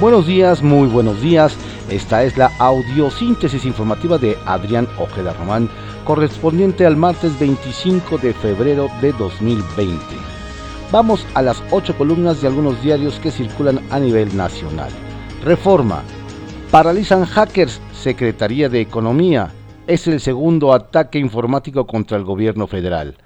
Buenos días, muy buenos días. Esta es la audiosíntesis informativa de Adrián Ojeda Román, correspondiente al martes 25 de febrero de 2020. Vamos a las ocho columnas de algunos diarios que circulan a nivel nacional. Reforma. Paralizan hackers. Secretaría de Economía. Es el segundo ataque informático contra el gobierno federal.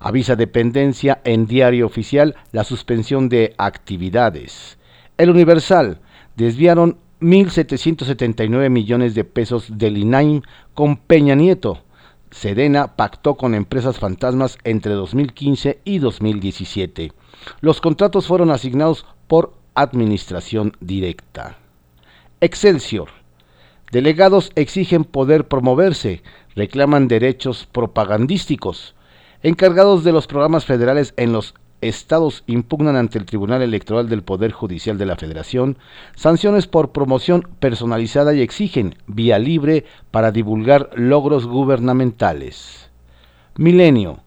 Avisa dependencia en diario oficial la suspensión de actividades. El Universal desviaron 1.779 millones de pesos del INAIM con Peña Nieto. Sedena pactó con empresas fantasmas entre 2015 y 2017. Los contratos fueron asignados por administración directa. Excelsior. Delegados exigen poder promoverse, reclaman derechos propagandísticos. Encargados de los programas federales en los estados impugnan ante el Tribunal Electoral del Poder Judicial de la Federación sanciones por promoción personalizada y exigen vía libre para divulgar logros gubernamentales. Milenio.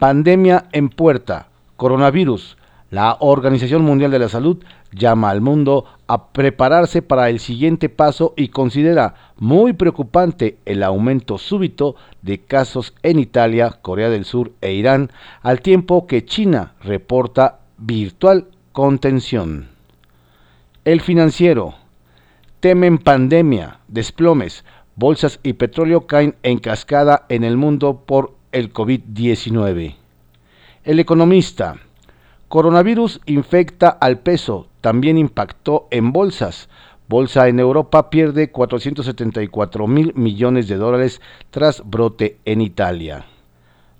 Pandemia en puerta. Coronavirus. La Organización Mundial de la Salud llama al mundo a prepararse para el siguiente paso y considera muy preocupante el aumento súbito de casos en Italia, Corea del Sur e Irán, al tiempo que China reporta virtual contención. El financiero. Temen pandemia, desplomes, bolsas y petróleo caen en cascada en el mundo por el COVID-19. El economista. Coronavirus infecta al peso, también impactó en bolsas. Bolsa en Europa pierde 474 mil millones de dólares tras brote en Italia.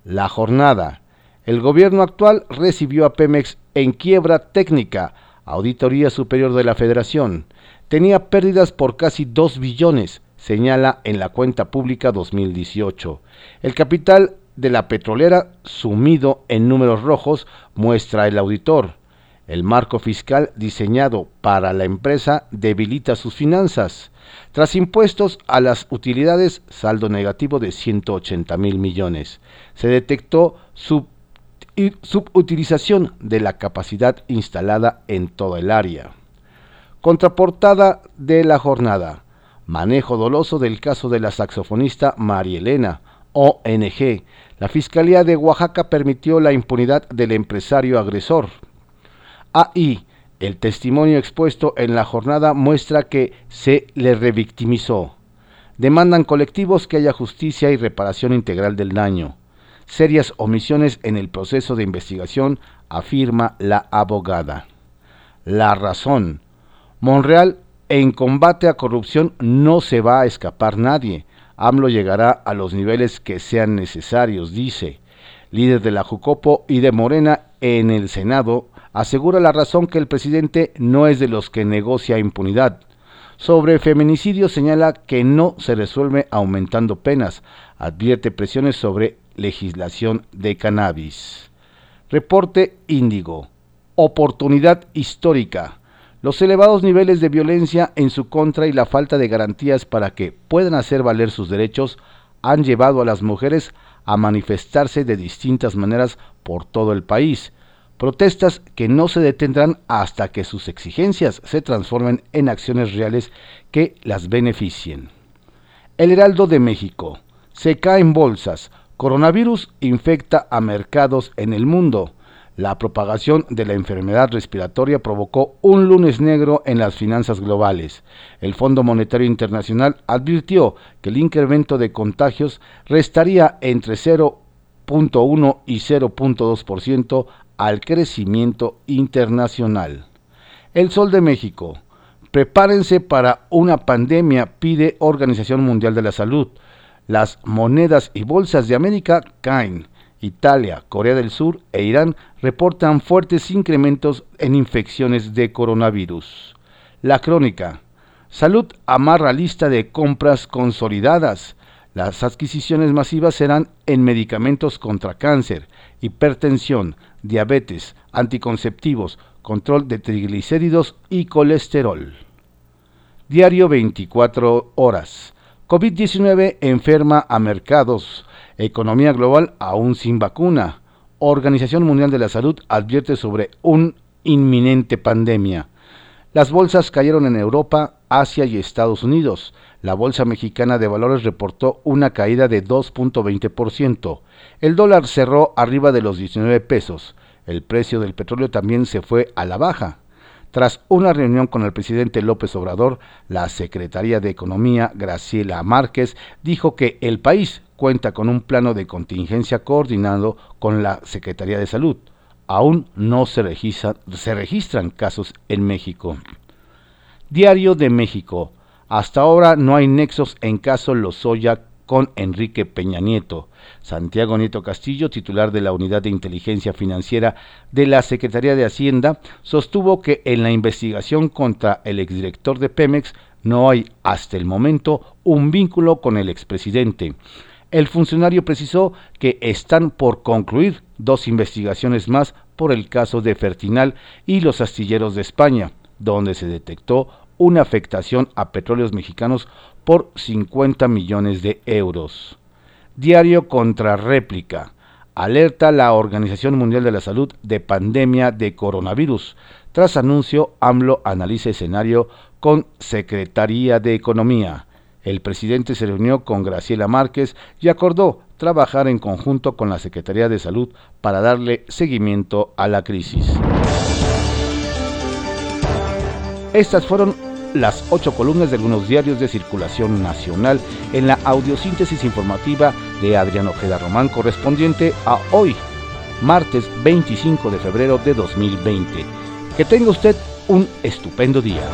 La jornada. El gobierno actual recibió a Pemex en quiebra técnica, Auditoría Superior de la Federación. Tenía pérdidas por casi 2 billones, señala en la cuenta pública 2018. El capital de la petrolera sumido en números rojos muestra el auditor. El marco fiscal diseñado para la empresa debilita sus finanzas. Tras impuestos a las utilidades, saldo negativo de 180 mil millones. Se detectó subutilización de la capacidad instalada en toda el área. Contraportada de la jornada. Manejo doloso del caso de la saxofonista María Elena, ONG. La Fiscalía de Oaxaca permitió la impunidad del empresario agresor. Ahí, el testimonio expuesto en la jornada muestra que se le revictimizó. Demandan colectivos que haya justicia y reparación integral del daño. Serias omisiones en el proceso de investigación, afirma la abogada. La razón. Monreal, en combate a corrupción no se va a escapar nadie. AMLO llegará a los niveles que sean necesarios, dice. Líder de la Jucopo y de Morena en el Senado asegura la razón que el presidente no es de los que negocia impunidad. Sobre feminicidio señala que no se resuelve aumentando penas. Advierte presiones sobre legislación de cannabis. Reporte Índigo. Oportunidad histórica. Los elevados niveles de violencia en su contra y la falta de garantías para que puedan hacer valer sus derechos han llevado a las mujeres a manifestarse de distintas maneras por todo el país Protestas que no se detendrán hasta que sus exigencias se transformen en acciones reales que las beneficien. El Heraldo de México. Se cae en bolsas. Coronavirus infecta a mercados en el mundo. La propagación de la enfermedad respiratoria provocó un lunes negro en las finanzas globales. El Fondo Monetario Internacional advirtió que el incremento de contagios restaría entre 0.1 y 0.2% al crecimiento internacional. El Sol de México. Prepárense para una pandemia, pide Organización Mundial de la Salud. Las monedas y bolsas de América caen. Italia, Corea del Sur e Irán reportan fuertes incrementos en infecciones de coronavirus. La crónica. Salud amarra lista de compras consolidadas. Las adquisiciones masivas serán en medicamentos contra cáncer, hipertensión, diabetes, anticonceptivos, control de triglicéridos y colesterol. Diario 24 horas. COVID-19 enferma a mercados. Economía global aún sin vacuna. Organización Mundial de la Salud advierte sobre un inminente pandemia. Las bolsas cayeron en Europa, Asia y Estados Unidos. La Bolsa Mexicana de Valores reportó una caída de 2.20%. El dólar cerró arriba de los 19 pesos. El precio del petróleo también se fue a la baja. Tras una reunión con el presidente López Obrador, la Secretaría de Economía, Graciela Márquez, dijo que el país cuenta con un plano de contingencia coordinado con la Secretaría de Salud. Aún no se, se registran casos en México. Diario de México. Hasta ahora no hay nexos en caso Lozoya con Enrique Peña Nieto. Santiago Nieto Castillo, titular de la Unidad de Inteligencia Financiera de la Secretaría de Hacienda, sostuvo que en la investigación contra el exdirector de Pemex no hay hasta el momento un vínculo con el expresidente. El funcionario precisó que están por concluir dos investigaciones más por el caso de Fertinal y los astilleros de España, donde se detectó una afectación a petróleos mexicanos por 50 millones de euros. Diario contra réplica. Alerta la Organización Mundial de la Salud de pandemia de coronavirus. Tras anuncio, AMLO analiza escenario con Secretaría de Economía. El presidente se reunió con Graciela Márquez y acordó trabajar en conjunto con la Secretaría de Salud para darle seguimiento a la crisis. Estas fueron las ocho columnas de algunos diarios de circulación nacional en la audiosíntesis informativa de Adrián Ojeda Román correspondiente a hoy, martes 25 de febrero de 2020. Que tenga usted un estupendo día.